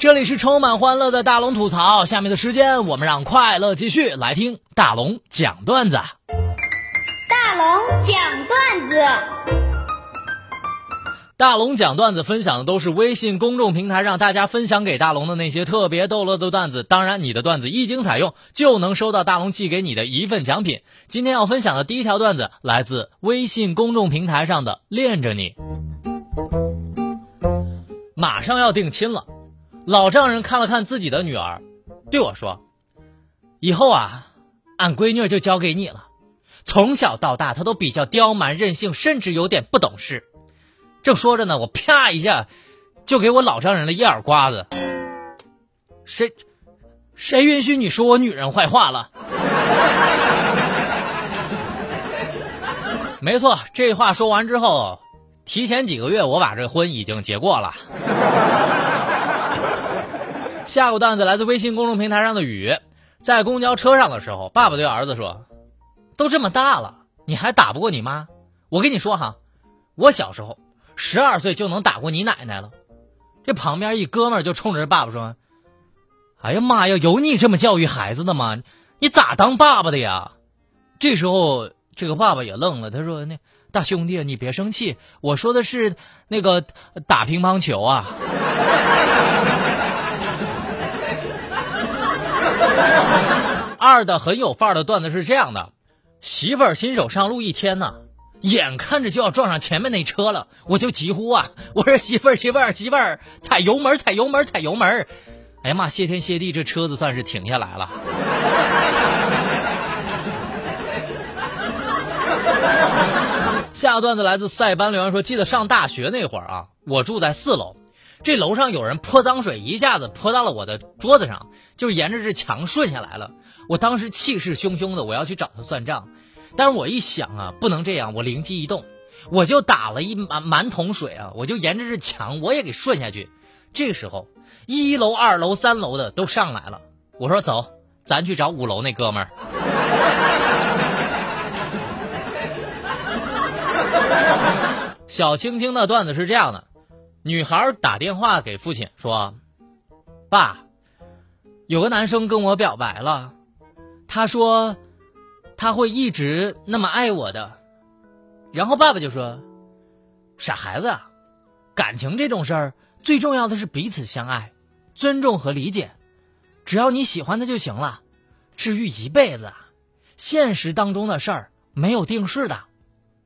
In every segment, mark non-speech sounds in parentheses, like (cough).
这里是充满欢乐的大龙吐槽，下面的时间我们让快乐继续来听大龙讲段子。大龙讲段子，大龙讲段子分享的都是微信公众平台让大家分享给大龙的那些特别逗乐的段子。当然，你的段子一经采用，就能收到大龙寄给你的一份奖品。今天要分享的第一条段子来自微信公众平台上的“恋着你”，马上要定亲了。老丈人看了看自己的女儿，对我说：“以后啊，俺闺女就交给你了。从小到大，她都比较刁蛮任性，甚至有点不懂事。”正说着呢，我啪一下就给我老丈人了一耳刮子。谁谁允许你说我女人坏话了？(laughs) 没错，这话说完之后，提前几个月我把这婚已经结过了。下个段子来自微信公众平台上的雨，在公交车上的时候，爸爸对儿子说：“都这么大了，你还打不过你妈？我跟你说哈，我小时候十二岁就能打过你奶奶了。”这旁边一哥们就冲着爸爸说：“哎呀妈呀，有你这么教育孩子的吗？你咋当爸爸的呀？”这时候这个爸爸也愣了，他说：“那大兄弟，你别生气，我说的是那个打乒乓球啊。” (laughs) 二的很有范儿的段子是这样的：媳妇儿新手上路一天呢，眼看着就要撞上前面那车了，我就急呼啊，(laughs) 我说媳妇儿媳妇儿媳妇儿，踩油门踩油门踩油门！哎呀妈，谢天谢地，这车子算是停下来了。(laughs) 下个段子来自塞班留言说，记得上大学那会儿啊，我住在四楼。这楼上有人泼脏水，一下子泼到了我的桌子上，就沿着这墙顺下来了。我当时气势汹汹的，我要去找他算账。但是我一想啊，不能这样，我灵机一动，我就打了一满满桶水啊，我就沿着这墙我也给顺下去。这个时候，一楼、二楼、三楼的都上来了。我说走，咱去找五楼那哥们儿。(laughs) 小青青的段子是这样的。女孩打电话给父亲说：“爸，有个男生跟我表白了，他说他会一直那么爱我的。”然后爸爸就说：“傻孩子，感情这种事儿最重要的是彼此相爱、尊重和理解，只要你喜欢他就行了。至于一辈子，现实当中的事儿没有定式的，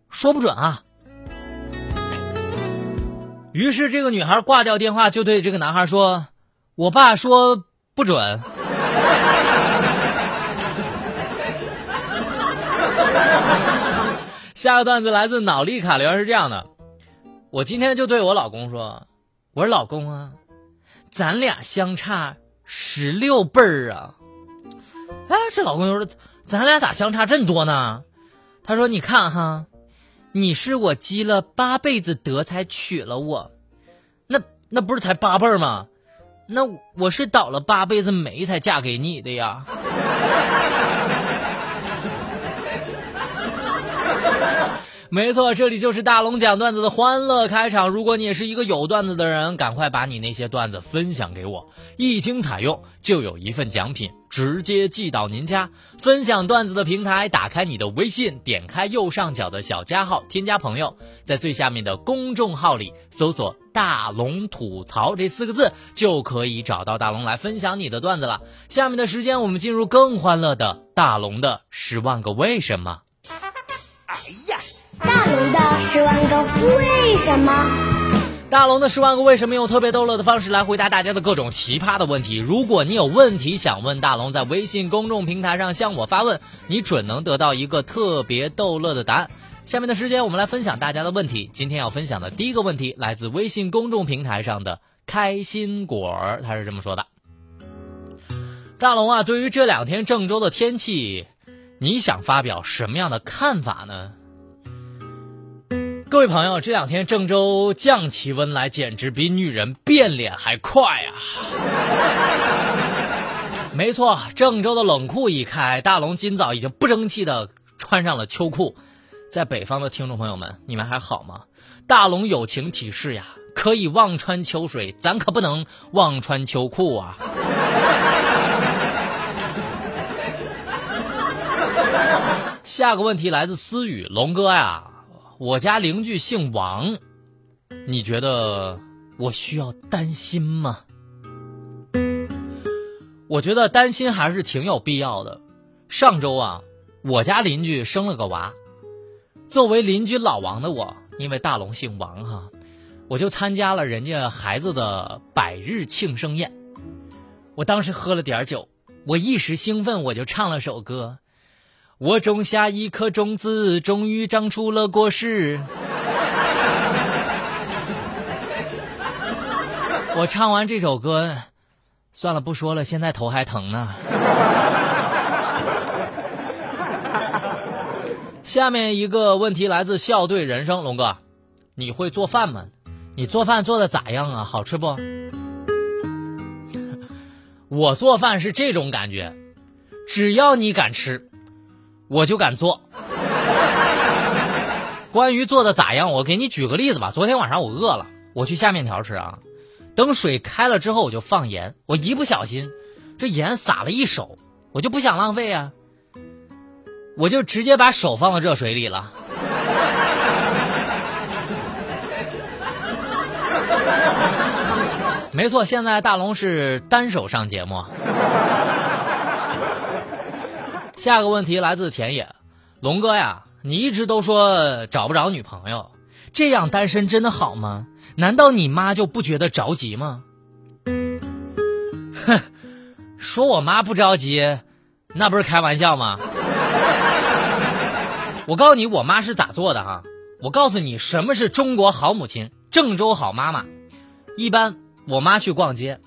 说不准啊。”于是，这个女孩挂掉电话，就对这个男孩说：“我爸说不准。(laughs) ”下个段子来自脑力卡留言是这样的：我今天就对我老公说：“我说老公啊，咱俩相差十六辈儿啊。”哎，这老公就说：“咱俩咋相差这么多呢？”他说：“你看哈。”你是我积了八辈子德才娶了我，那那不是才八辈儿吗？那我是倒了八辈子霉才嫁给你的呀。没错，这里就是大龙讲段子的欢乐开场。如果你也是一个有段子的人，赶快把你那些段子分享给我，一经采用就有一份奖品直接寄到您家。分享段子的平台，打开你的微信，点开右上角的小加号，添加朋友，在最下面的公众号里搜索“大龙吐槽”这四个字，就可以找到大龙来分享你的段子了。下面的时间，我们进入更欢乐的大龙的十万个为什么。大龙的十万个为什么？大龙的十万个为什么用特别逗乐的方式来回答大家的各种奇葩的问题。如果你有问题想问大龙，在微信公众平台上向我发问，你准能得到一个特别逗乐的答案。下面的时间，我们来分享大家的问题。今天要分享的第一个问题来自微信公众平台上的开心果儿，他是这么说的。大龙啊，对于这两天郑州的天气，你想发表什么样的看法呢？各位朋友，这两天郑州降起温来，简直比女人变脸还快啊！(laughs) 没错，郑州的冷库一开，大龙今早已经不争气的穿上了秋裤。在北方的听众朋友们，你们还好吗？大龙友情提示呀，可以望穿秋水，咱可不能望穿秋裤啊！(laughs) 下个问题来自思雨龙哥呀。我家邻居姓王，你觉得我需要担心吗？我觉得担心还是挺有必要的。上周啊，我家邻居生了个娃，作为邻居老王的我，因为大龙姓王哈，我就参加了人家孩子的百日庆生宴。我当时喝了点酒，我一时兴奋，我就唱了首歌。我种下一颗种子，终于长出了果实。(laughs) 我唱完这首歌，算了，不说了，现在头还疼呢。(laughs) 下面一个问题来自校对人生，龙哥，你会做饭吗？你做饭做的咋样啊？好吃不？(laughs) 我做饭是这种感觉，只要你敢吃。我就敢做。关于做的咋样，我给你举个例子吧。昨天晚上我饿了，我去下面条吃啊。等水开了之后，我就放盐。我一不小心，这盐撒了一手，我就不想浪费啊，我就直接把手放到热水里了。没错，现在大龙是单手上节目。下个问题来自田野，龙哥呀，你一直都说找不着女朋友，这样单身真的好吗？难道你妈就不觉得着急吗？哼，说我妈不着急，那不是开玩笑吗？我告诉你，我妈是咋做的哈？我告诉你，什么是中国好母亲，郑州好妈妈。一般我妈去逛街，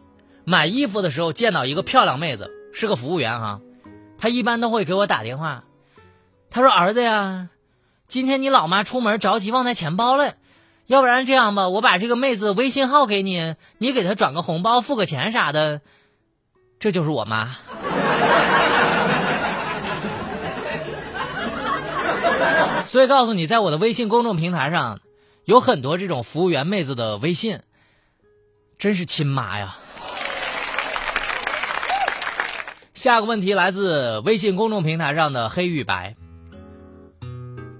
买衣服的时候见到一个漂亮妹子，是个服务员哈。他一般都会给我打电话，他说：“儿子呀，今天你老妈出门着急忘带钱包了，要不然这样吧，我把这个妹子微信号给你，你给她转个红包，付个钱啥的。”这就是我妈。(laughs) 所以告诉你，在我的微信公众平台上，有很多这种服务员妹子的微信，真是亲妈呀。下个问题来自微信公众平台上的黑与白。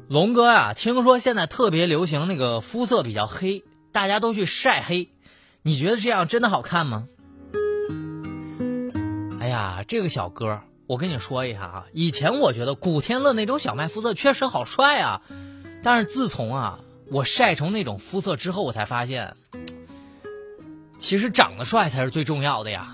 龙哥啊，听说现在特别流行那个肤色比较黑，大家都去晒黑，你觉得这样真的好看吗？哎呀，这个小哥，我跟你说一下啊，以前我觉得古天乐那种小麦肤色确实好帅啊，但是自从啊我晒成那种肤色之后，我才发现，其实长得帅才是最重要的呀。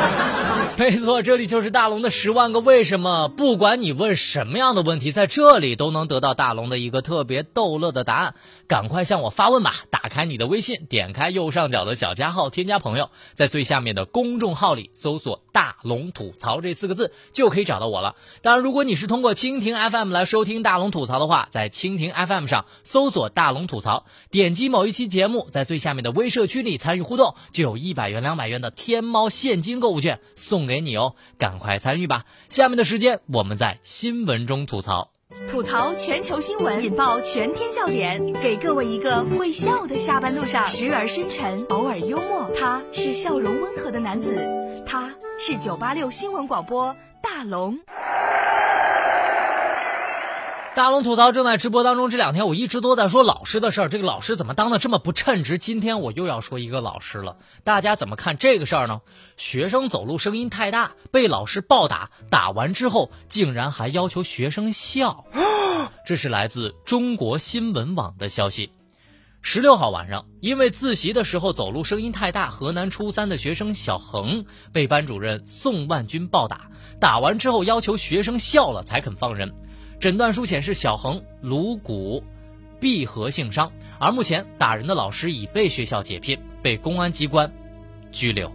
没错，这里就是大龙的十万个为什么。不管你问什么样的问题，在这里都能得到大龙的一个特别逗乐的答案。赶快向我发问吧！打开你的微信，点开右上角的小加号，添加朋友，在最下面的公众号里搜索“大龙吐槽”这四个字，就可以找到我了。当然，如果你是通过蜻蜓 FM 来收听大龙吐槽的话，在蜻蜓 FM 上搜索“大龙吐槽”，点击某一期节目，在最下面的微社区里参与互动，就有一百元、两百元的天猫现金购物券送给给你哦！赶快参与吧！下面的时间，我们在新闻中吐槽。吐槽全球新闻，引爆全天笑点，给各位一个会笑的下班路上，时而深沉，偶尔幽默。他是笑容温和的男子，他是九八六新闻广播大龙。大龙吐槽正在直播当中。这两天我一直都在说老师的事儿，这个老师怎么当的这么不称职？今天我又要说一个老师了，大家怎么看这个事儿呢？学生走路声音太大，被老师暴打，打完之后竟然还要求学生笑。(gasps) 这是来自中国新闻网的消息。十六号晚上，因为自习的时候走路声音太大，河南初三的学生小恒被班主任宋万军暴打，打完之后要求学生笑了才肯放人。诊断书显示，小恒颅骨闭合性伤。而目前打人的老师已被学校解聘，被公安机关拘留。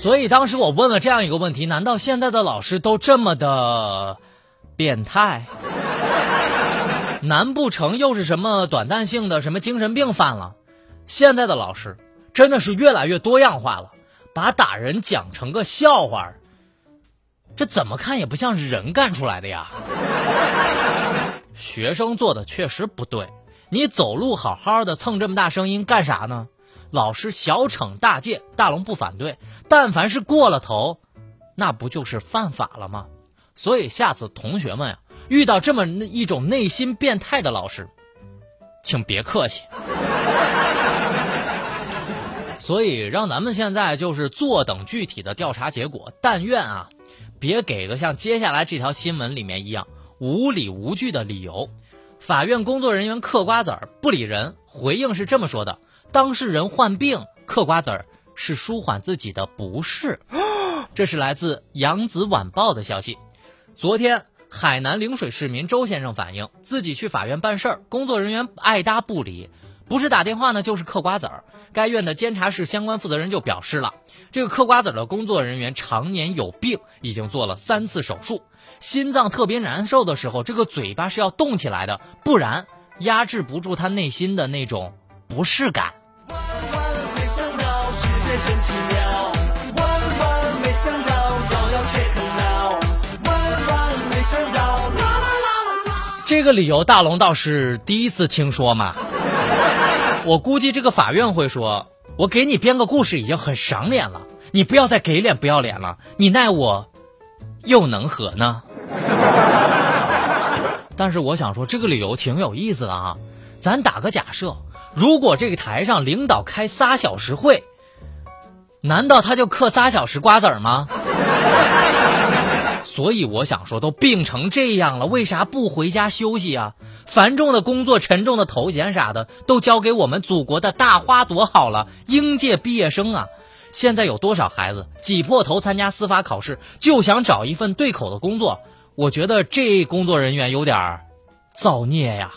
所以当时我问了这样一个问题：难道现在的老师都这么的变态？难不成又是什么短暂性的什么精神病犯了？现在的老师真的是越来越多样化了，把打人讲成个笑话，这怎么看也不像是人干出来的呀。学生做的确实不对，你走路好好的蹭这么大声音干啥呢？老师小惩大戒，大龙不反对，但凡是过了头，那不就是犯法了吗？所以下次同学们呀，遇到这么一种内心变态的老师，请别客气。(laughs) 所以让咱们现在就是坐等具体的调查结果，但愿啊，别给个像接下来这条新闻里面一样无理无据的理由。法院工作人员嗑瓜子儿不理人，回应是这么说的。当事人患病嗑瓜子儿是舒缓自己的不适，(gasps) 这是来自《扬子晚报》的消息。昨天，海南陵水市民周先生反映，自己去法院办事儿，工作人员爱搭不理，不是打电话呢，就是嗑瓜子儿。该院的监察室相关负责人就表示了，这个嗑瓜子儿的工作人员常年有病，已经做了三次手术，心脏特别难受的时候，这个嘴巴是要动起来的，不然压制不住他内心的那种不适感。弯弯回想到世界真奇妙，这个理由大龙倒是第一次听说嘛。我估计这个法院会说，我给你编个故事已经很赏脸了，你不要再给脸不要脸了，你奈我又能何呢？但是我想说，这个理由挺有意思的啊。咱打个假设，如果这个台上领导开仨小时会。难道他就嗑仨小时瓜子儿吗？所以我想说，都病成这样了，为啥不回家休息啊？繁重的工作、沉重的头衔啥的，都交给我们祖国的大花朵好了。应届毕业生啊，现在有多少孩子挤破头参加司法考试，就想找一份对口的工作？我觉得这工作人员有点造孽呀。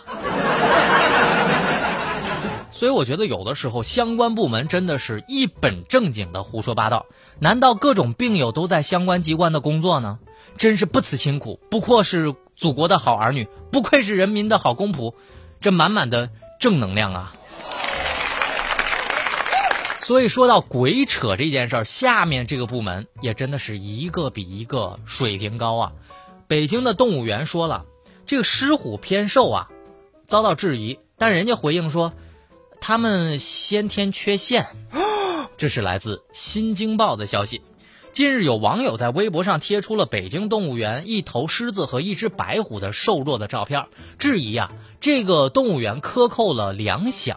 所以我觉得有的时候相关部门真的是一本正经的胡说八道。难道各种病友都在相关机关的工作呢？真是不辞辛苦，不愧是祖国的好儿女，不愧是人民的好公仆，这满满的正能量啊！所以说到鬼扯这件事儿，下面这个部门也真的是一个比一个水平高啊！北京的动物园说了，这个狮虎偏瘦啊，遭到质疑，但人家回应说。他们先天缺陷，(gasps) 这是来自《新京报》的消息。近日，有网友在微博上贴出了北京动物园一头狮子和一只白虎的瘦弱的照片，质疑呀，这个动物园克扣了粮饷。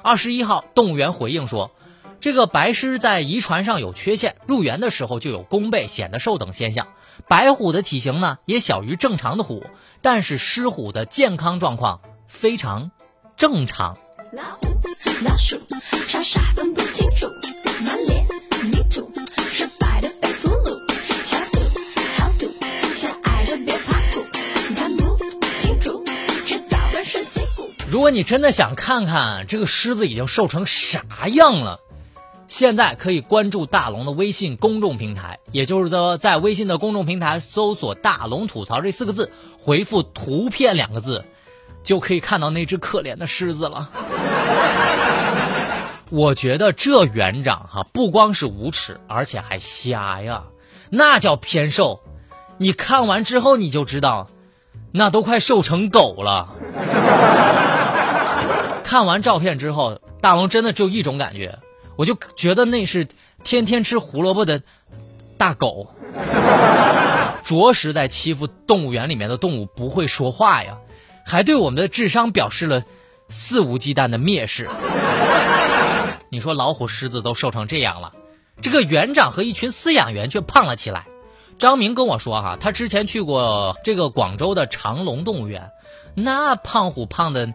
二十一号，动物园回应说，这个白狮在遗传上有缺陷，入园的时候就有弓背、显得瘦等现象。白虎的体型呢，也小于正常的虎，但是狮虎的健康状况非常正常。老虎、老鼠，傻傻分如果你真的想看看这个狮子已经瘦成啥样了，现在可以关注大龙的微信公众平台，也就是说，在微信的公众平台搜索“大龙吐槽”这四个字，回复“图片”两个字。就可以看到那只可怜的狮子了。(laughs) 我觉得这园长哈不光是无耻，而且还瞎呀，那叫偏瘦。你看完之后你就知道，那都快瘦成狗了。看完照片之后，大龙真的只有一种感觉，我就觉得那是天天吃胡萝卜的大狗，着实在欺负动物园里面的动物不会说话呀。还对我们的智商表示了肆无忌惮的蔑视。你说老虎、狮子都瘦成这样了，这个园长和一群饲养员却胖了起来。张明跟我说哈，他之前去过这个广州的长隆动物园，那胖虎胖的，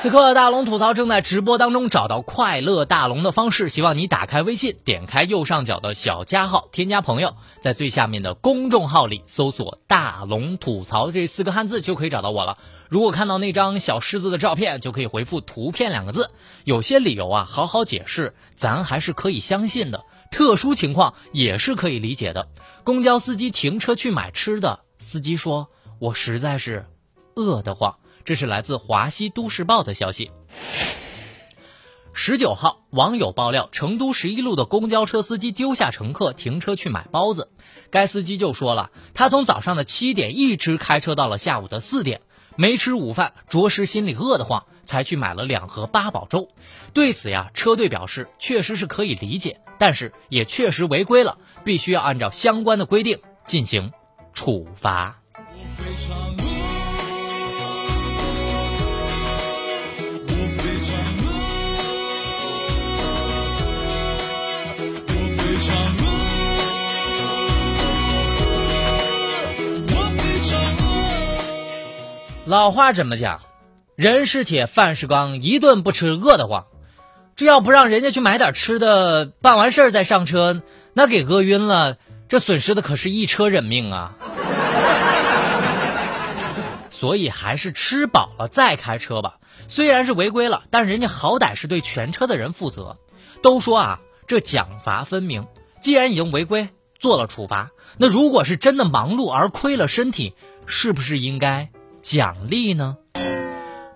此刻大龙吐槽正在直播当中，找到快乐大龙的方式，希望你打开微信，点开右上角的小加号，添加朋友，在最下面的公众号里搜索“大龙吐槽”这四个汉字就可以找到我了。如果看到那张小狮子的照片，就可以回复“图片”两个字。有些理由啊，好好解释，咱还是可以相信的。特殊情况也是可以理解的。公交司机停车去买吃的，司机说：“我实在是饿得慌。”这是来自华西都市报的消息。十九号，网友爆料，成都十一路的公交车司机丢下乘客停车去买包子。该司机就说了，他从早上的七点一直开车到了下午的四点，没吃午饭，着实心里饿得慌，才去买了两盒八宝粥。对此呀，车队表示确实是可以理解，但是也确实违规了，必须要按照相关的规定进行处罚。老话怎么讲？人是铁，饭是钢，一顿不吃饿得慌。这要不让人家去买点吃的，办完事儿再上车，那给饿晕了，这损失的可是一车人命啊！(laughs) 所以还是吃饱了再开车吧。虽然是违规了，但人家好歹是对全车的人负责。都说啊，这奖罚分明。既然已经违规，做了处罚，那如果是真的忙碌而亏了身体，是不是应该？奖励呢？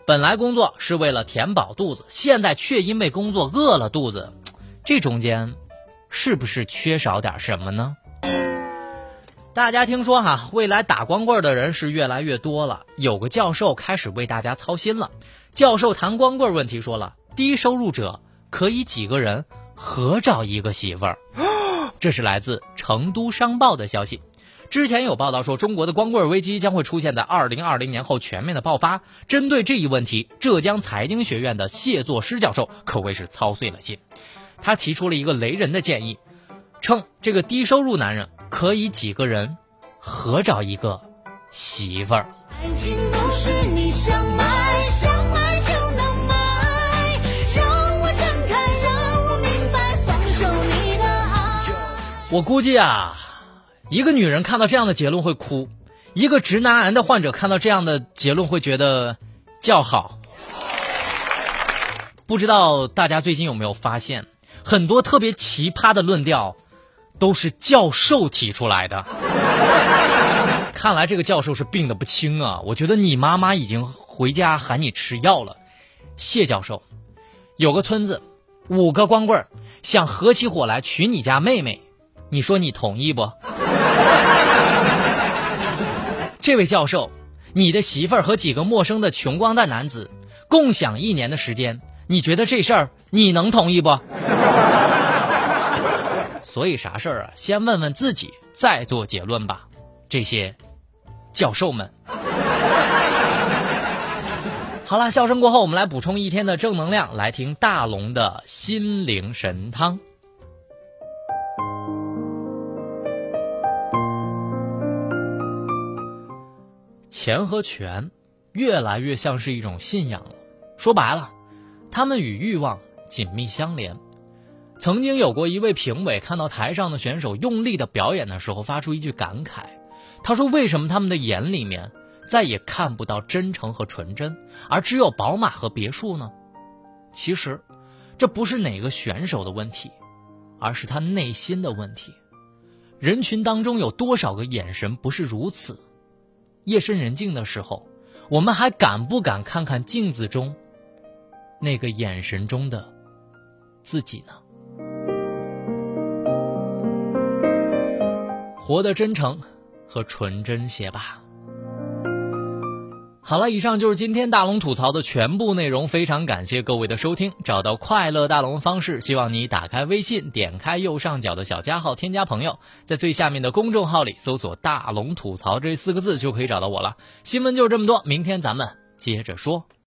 本来工作是为了填饱肚子，现在却因为工作饿了肚子，这中间是不是缺少点什么呢？大家听说哈，未来打光棍的人是越来越多了。有个教授开始为大家操心了。教授谈光棍问题说了，低收入者可以几个人合找一个媳妇儿。(gasps) 这是来自成都商报的消息。之前有报道说，中国的光棍危机将会出现在二零二零年后全面的爆发。针对这一问题，浙江财经学院的谢作诗教授可谓是操碎了心。他提出了一个雷人的建议，称这个低收入男人可以几个人合找一个媳妇儿。爱情不是你想买想买就能买，让我睁开，让我明白，放手你的爱。我估计啊。一个女人看到这样的结论会哭，一个直男癌的患者看到这样的结论会觉得叫好。不知道大家最近有没有发现，很多特别奇葩的论调都是教授提出来的。看来这个教授是病得不轻啊！我觉得你妈妈已经回家喊你吃药了。谢教授，有个村子，五个光棍想合起伙来娶你家妹妹，你说你同意不？这位教授，你的媳妇儿和几个陌生的穷光蛋男子共享一年的时间，你觉得这事儿你能同意不？(laughs) 所以啥事儿啊，先问问自己，再做结论吧。这些教授们。好了，笑声过后，我们来补充一天的正能量，来听大龙的心灵神汤。钱和权，越来越像是一种信仰了。说白了，他们与欲望紧密相连。曾经有过一位评委看到台上的选手用力的表演的时候，发出一句感慨：“他说，为什么他们的眼里面再也看不到真诚和纯真，而只有宝马和别墅呢？”其实，这不是哪个选手的问题，而是他内心的问题。人群当中有多少个眼神不是如此？夜深人静的时候，我们还敢不敢看看镜子中那个眼神中的自己呢？活得真诚和纯真些吧。好了，以上就是今天大龙吐槽的全部内容。非常感谢各位的收听。找到快乐大龙方式，希望你打开微信，点开右上角的小加号，添加朋友，在最下面的公众号里搜索“大龙吐槽”这四个字就可以找到我了。新闻就这么多，明天咱们接着说。